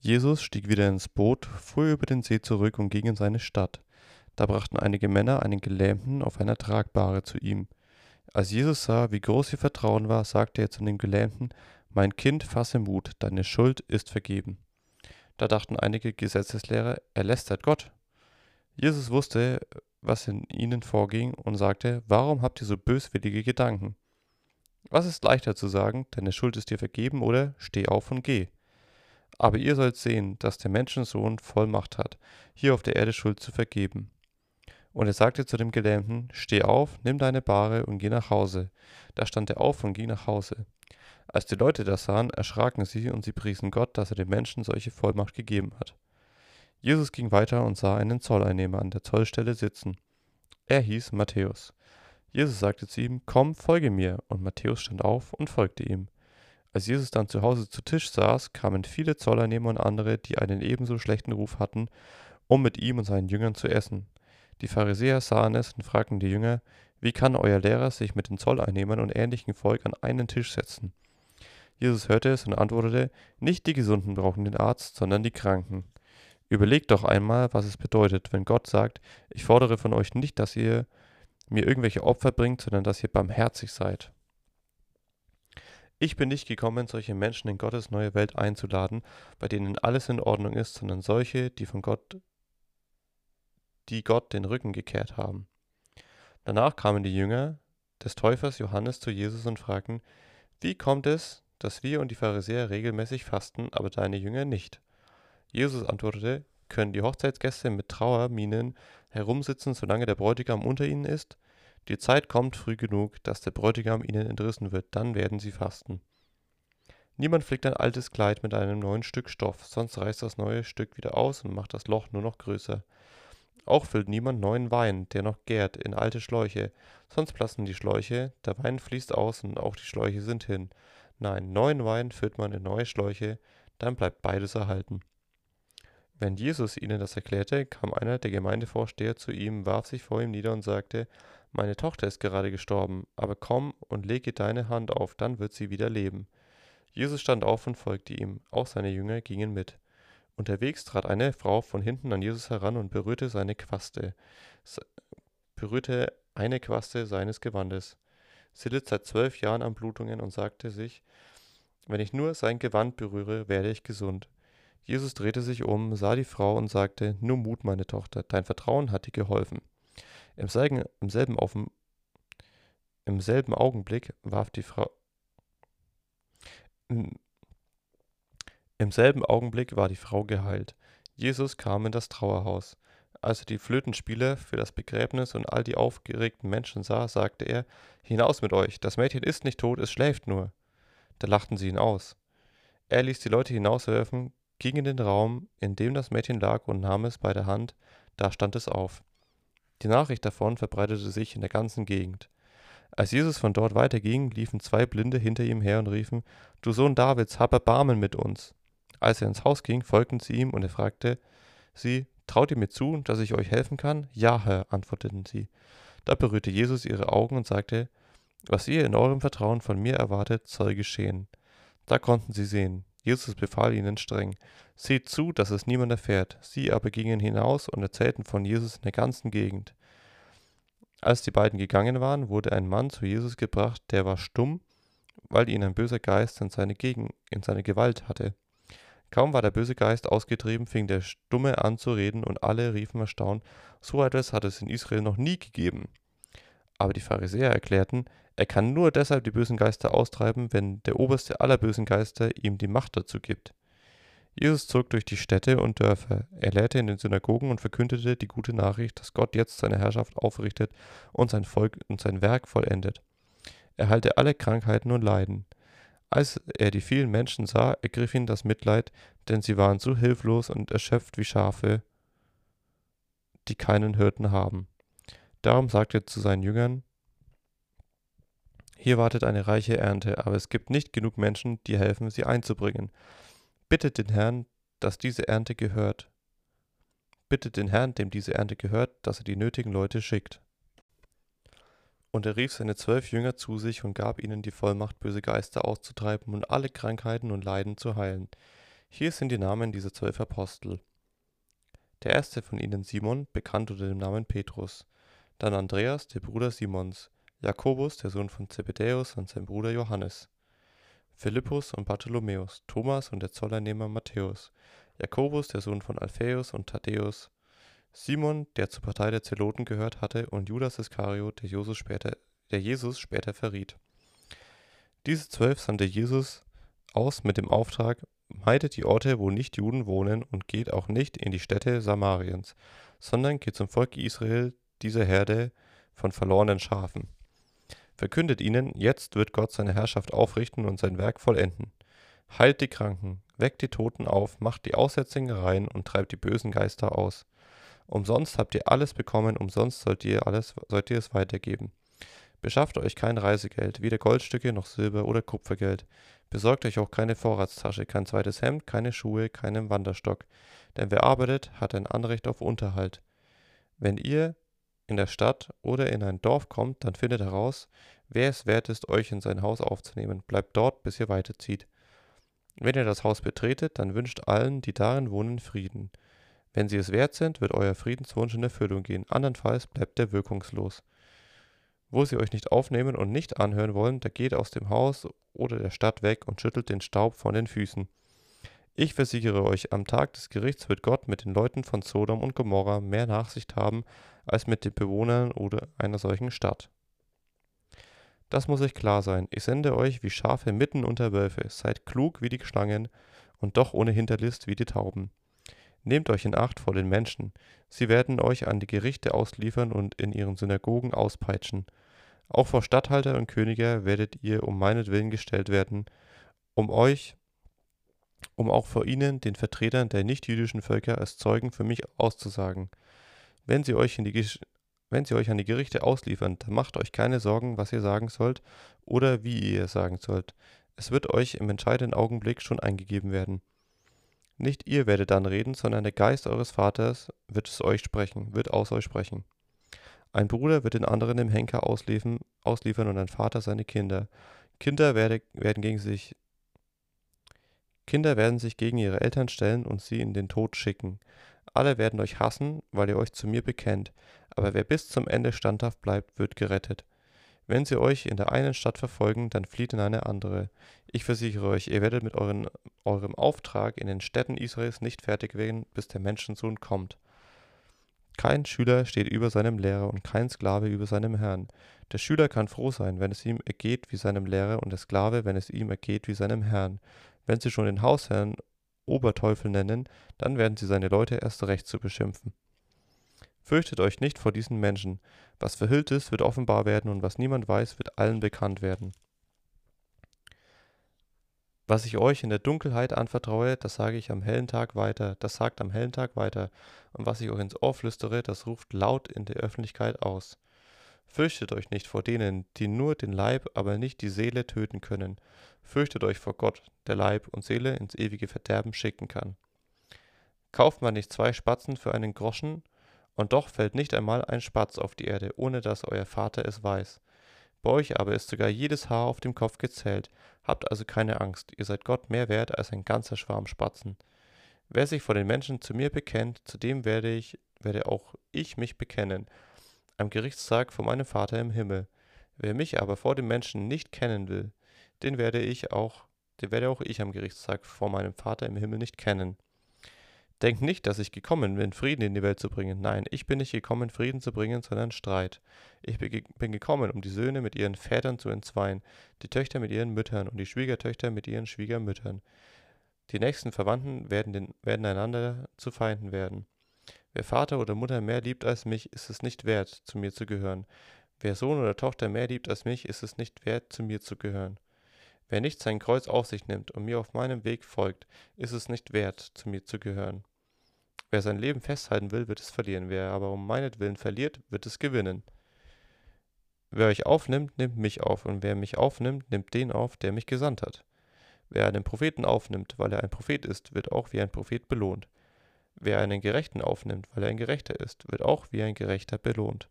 Jesus stieg wieder ins Boot, fuhr über den See zurück und ging in seine Stadt. Da brachten einige Männer einen Gelähmten auf einer Tragbare zu ihm. Als Jesus sah, wie groß ihr Vertrauen war, sagte er zu dem Gelähmten, Mein Kind, fasse Mut, deine Schuld ist vergeben. Da dachten einige Gesetzeslehrer, er lästert Gott. Jesus wusste, was in ihnen vorging und sagte, Warum habt ihr so böswillige Gedanken? Was ist leichter zu sagen, deine Schuld ist dir vergeben oder steh auf und geh? Aber ihr sollt sehen, dass der Menschensohn Vollmacht hat, hier auf der Erde Schuld zu vergeben. Und er sagte zu dem Gelähmten, Steh auf, nimm deine Bahre und geh nach Hause. Da stand er auf und ging nach Hause. Als die Leute das sahen, erschraken sie und sie priesen Gott, dass er den Menschen solche Vollmacht gegeben hat. Jesus ging weiter und sah einen Zolleinnehmer an der Zollstelle sitzen. Er hieß Matthäus. Jesus sagte zu ihm, Komm, folge mir, und Matthäus stand auf und folgte ihm. Als Jesus dann zu Hause zu Tisch saß, kamen viele Zolleinnehmer und andere, die einen ebenso schlechten Ruf hatten, um mit ihm und seinen Jüngern zu essen. Die Pharisäer sahen es und fragten die Jünger, wie kann euer Lehrer sich mit den Zolleinnehmern und ähnlichem Volk an einen Tisch setzen? Jesus hörte es und antwortete, nicht die Gesunden brauchen den Arzt, sondern die Kranken. Überlegt doch einmal, was es bedeutet, wenn Gott sagt, ich fordere von euch nicht, dass ihr mir irgendwelche Opfer bringt, sondern dass ihr barmherzig seid. Ich bin nicht gekommen, solche Menschen in Gottes neue Welt einzuladen, bei denen alles in Ordnung ist, sondern solche, die von Gott, die Gott den Rücken gekehrt haben. Danach kamen die Jünger des Täufers Johannes zu Jesus und fragten, wie kommt es, dass wir und die Pharisäer regelmäßig fasten, aber deine Jünger nicht? Jesus antwortete, können die Hochzeitsgäste mit Trauerminen herumsitzen, solange der Bräutigam unter ihnen ist? Die Zeit kommt früh genug, dass der Bräutigam ihnen entrissen wird, dann werden sie fasten. Niemand flickt ein altes Kleid mit einem neuen Stück Stoff, sonst reißt das neue Stück wieder aus und macht das Loch nur noch größer. Auch füllt niemand neuen Wein, der noch gärt, in alte Schläuche, sonst platzen die Schläuche, der Wein fließt aus und auch die Schläuche sind hin. Nein, neuen Wein füllt man in neue Schläuche, dann bleibt beides erhalten. Wenn Jesus ihnen das erklärte, kam einer der Gemeindevorsteher zu ihm, warf sich vor ihm nieder und sagte, Meine Tochter ist gerade gestorben, aber komm und lege deine Hand auf, dann wird sie wieder leben. Jesus stand auf und folgte ihm, auch seine Jünger gingen mit. Unterwegs trat eine Frau von hinten an Jesus heran und berührte seine Quaste, berührte eine Quaste seines Gewandes. Sie litt seit zwölf Jahren an Blutungen und sagte sich, wenn ich nur sein Gewand berühre, werde ich gesund. Jesus drehte sich um, sah die Frau und sagte, Nur Mut, meine Tochter, dein Vertrauen hat dir geholfen. Im selben, im selben, im selben Augenblick warf die Frau. Im selben Augenblick war die Frau geheilt. Jesus kam in das Trauerhaus. Als er die Flötenspieler für das Begräbnis und all die aufgeregten Menschen sah, sagte er, Hinaus mit euch, das Mädchen ist nicht tot, es schläft nur. Da lachten sie ihn aus. Er ließ die Leute hinauswerfen, ging in den Raum, in dem das Mädchen lag, und nahm es bei der Hand, da stand es auf. Die Nachricht davon verbreitete sich in der ganzen Gegend. Als Jesus von dort weiterging, liefen zwei Blinde hinter ihm her und riefen, Du Sohn Davids, hab Erbarmen mit uns. Als er ins Haus ging, folgten sie ihm, und er fragte sie, Traut ihr mir zu, dass ich euch helfen kann? Ja, Herr, antworteten sie. Da berührte Jesus ihre Augen und sagte, Was ihr in eurem Vertrauen von mir erwartet, soll geschehen. Da konnten sie sehen. Jesus befahl ihnen streng, Seht zu, dass es niemand erfährt. Sie aber gingen hinaus und erzählten von Jesus in der ganzen Gegend. Als die beiden gegangen waren, wurde ein Mann zu Jesus gebracht, der war stumm, weil ihn ein böser Geist in seine, Gegen in seine Gewalt hatte. Kaum war der böse Geist ausgetrieben, fing der Stumme an zu reden, und alle riefen erstaunt, so etwas hat es in Israel noch nie gegeben. Aber die Pharisäer erklärten, er kann nur deshalb die bösen Geister austreiben, wenn der oberste aller bösen Geister ihm die Macht dazu gibt. Jesus zog durch die Städte und Dörfer. Er lehrte in den Synagogen und verkündete die gute Nachricht, dass Gott jetzt seine Herrschaft aufrichtet und sein Volk und sein Werk vollendet. Er heilte alle Krankheiten und Leiden. Als er die vielen Menschen sah, ergriff ihn das Mitleid, denn sie waren so hilflos und erschöpft wie Schafe, die keinen Hirten haben. Darum sagte er zu seinen Jüngern, hier wartet eine reiche Ernte, aber es gibt nicht genug Menschen, die helfen, sie einzubringen. Bittet den Herrn, dass diese Ernte gehört. Bittet den Herrn, dem diese Ernte gehört, dass er die nötigen Leute schickt. Und er rief seine zwölf Jünger zu sich und gab ihnen die Vollmacht, böse Geister auszutreiben und alle Krankheiten und Leiden zu heilen. Hier sind die Namen dieser zwölf Apostel. Der erste von ihnen Simon, bekannt unter dem Namen Petrus, dann Andreas, der Bruder Simons, Jakobus, der Sohn von Zebedäus und sein Bruder Johannes, Philippus und Bartholomäus, Thomas und der Zollernehmer Matthäus, Jakobus, der Sohn von Alphaeus und Thaddäus, Simon, der zur Partei der Zeloten gehört hatte, und Judas Iskariot, der Jesus später, der Jesus später verriet. Diese zwölf sandte Jesus aus mit dem Auftrag, meidet die Orte, wo nicht Juden wohnen, und geht auch nicht in die Städte Samariens, sondern geht zum Volk Israel, dieser Herde von verlorenen Schafen. Verkündet ihnen, jetzt wird Gott seine Herrschaft aufrichten und sein Werk vollenden. Heilt die Kranken, weckt die Toten auf, macht die Aussätzigen rein und treibt die bösen Geister aus. Umsonst habt ihr alles bekommen, umsonst sollt ihr alles, sollt ihr es weitergeben. Beschafft euch kein Reisegeld, weder Goldstücke noch Silber oder Kupfergeld. Besorgt euch auch keine Vorratstasche, kein zweites Hemd, keine Schuhe, keinen Wanderstock. Denn wer arbeitet, hat ein Anrecht auf Unterhalt. Wenn ihr in der Stadt oder in ein Dorf kommt, dann findet heraus, wer es wert ist, euch in sein Haus aufzunehmen. Bleibt dort, bis ihr weiterzieht. Wenn ihr das Haus betretet, dann wünscht allen, die darin wohnen, Frieden. Wenn sie es wert sind, wird euer Friedenswunsch in Erfüllung gehen, andernfalls bleibt er wirkungslos. Wo sie euch nicht aufnehmen und nicht anhören wollen, da geht aus dem Haus oder der Stadt weg und schüttelt den Staub von den Füßen. Ich versichere euch, am Tag des Gerichts wird Gott mit den Leuten von Sodom und Gomorra mehr Nachsicht haben als mit den Bewohnern oder einer solchen Stadt. Das muss euch klar sein. Ich sende euch wie Schafe mitten unter Wölfe. Seid klug wie die Schlangen und doch ohne Hinterlist wie die Tauben. Nehmt euch in Acht vor den Menschen. Sie werden euch an die Gerichte ausliefern und in ihren Synagogen auspeitschen. Auch vor Statthalter und Könige werdet ihr um meinetwillen gestellt werden, um euch, um auch vor ihnen, den Vertretern der nichtjüdischen Völker, als Zeugen für mich auszusagen. Wenn sie euch wenn sie euch an die Gerichte ausliefern, dann macht euch keine Sorgen, was ihr sagen sollt oder wie ihr es sagen sollt. Es wird euch im entscheidenden Augenblick schon eingegeben werden. Nicht ihr werdet dann reden, sondern der Geist eures Vaters wird es euch sprechen, wird aus euch sprechen. Ein Bruder wird den anderen im Henker ausliefern, ausliefern und ein Vater seine Kinder. Kinder werde, werden gegen sich Kinder werden sich gegen ihre Eltern stellen und sie in den Tod schicken. Alle werden euch hassen, weil ihr euch zu mir bekennt, aber wer bis zum Ende standhaft bleibt, wird gerettet. Wenn sie euch in der einen Stadt verfolgen, dann flieht in eine andere. Ich versichere euch, ihr werdet mit euren, eurem Auftrag in den Städten Israels nicht fertig werden, bis der Menschensohn kommt. Kein Schüler steht über seinem Lehrer und kein Sklave über seinem Herrn. Der Schüler kann froh sein, wenn es ihm ergeht wie seinem Lehrer, und der Sklave, wenn es ihm ergeht wie seinem Herrn. Wenn sie schon den Hausherrn Oberteufel nennen, dann werden sie seine Leute erst recht zu beschimpfen. Fürchtet euch nicht vor diesen Menschen. Was verhüllt ist, wird offenbar werden, und was niemand weiß, wird allen bekannt werden. Was ich euch in der Dunkelheit anvertraue, das sage ich am hellen Tag weiter, das sagt am hellen Tag weiter, und was ich euch ins Ohr flüstere, das ruft laut in der Öffentlichkeit aus. Fürchtet euch nicht vor denen, die nur den Leib, aber nicht die Seele töten können, Fürchtet euch vor Gott, der Leib und Seele ins ewige Verderben schicken kann. Kauft man nicht zwei Spatzen für einen Groschen, und doch fällt nicht einmal ein Spatz auf die Erde, ohne dass euer Vater es weiß. Bei euch aber ist sogar jedes Haar auf dem Kopf gezählt. Habt also keine Angst, ihr seid Gott mehr wert als ein ganzer Schwarm Spatzen. Wer sich vor den Menschen zu mir bekennt, zu dem werde ich, werde auch ich mich bekennen, am Gerichtstag vor meinem Vater im Himmel. Wer mich aber vor den Menschen nicht kennen will, den werde ich auch, den werde auch ich am Gerichtstag vor meinem Vater im Himmel nicht kennen. Denkt nicht, dass ich gekommen bin, Frieden in die Welt zu bringen. Nein, ich bin nicht gekommen, Frieden zu bringen, sondern Streit. Ich bin gekommen, um die Söhne mit ihren Vätern zu entzweien, die Töchter mit ihren Müttern und die Schwiegertöchter mit ihren Schwiegermüttern. Die nächsten Verwandten werden, den, werden einander zu Feinden werden. Wer Vater oder Mutter mehr liebt als mich, ist es nicht wert, zu mir zu gehören. Wer Sohn oder Tochter mehr liebt als mich, ist es nicht wert, zu mir zu gehören. Wer nicht sein Kreuz auf sich nimmt und mir auf meinem Weg folgt, ist es nicht wert, zu mir zu gehören. Wer sein Leben festhalten will, wird es verlieren. Wer aber um meinetwillen verliert, wird es gewinnen. Wer euch aufnimmt, nimmt mich auf, und wer mich aufnimmt, nimmt den auf, der mich gesandt hat. Wer einen Propheten aufnimmt, weil er ein Prophet ist, wird auch wie ein Prophet belohnt. Wer einen Gerechten aufnimmt, weil er ein Gerechter ist, wird auch wie ein Gerechter belohnt.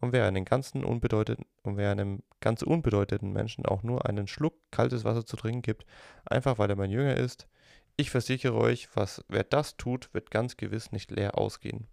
Und wer, einen ganzen unbedeutenden, und wer einem ganz unbedeutenden Menschen auch nur einen Schluck kaltes Wasser zu trinken gibt, einfach weil er mein Jünger ist, Ich versichere euch, was, wer das tut, wird ganz gewiss nicht leer ausgehen.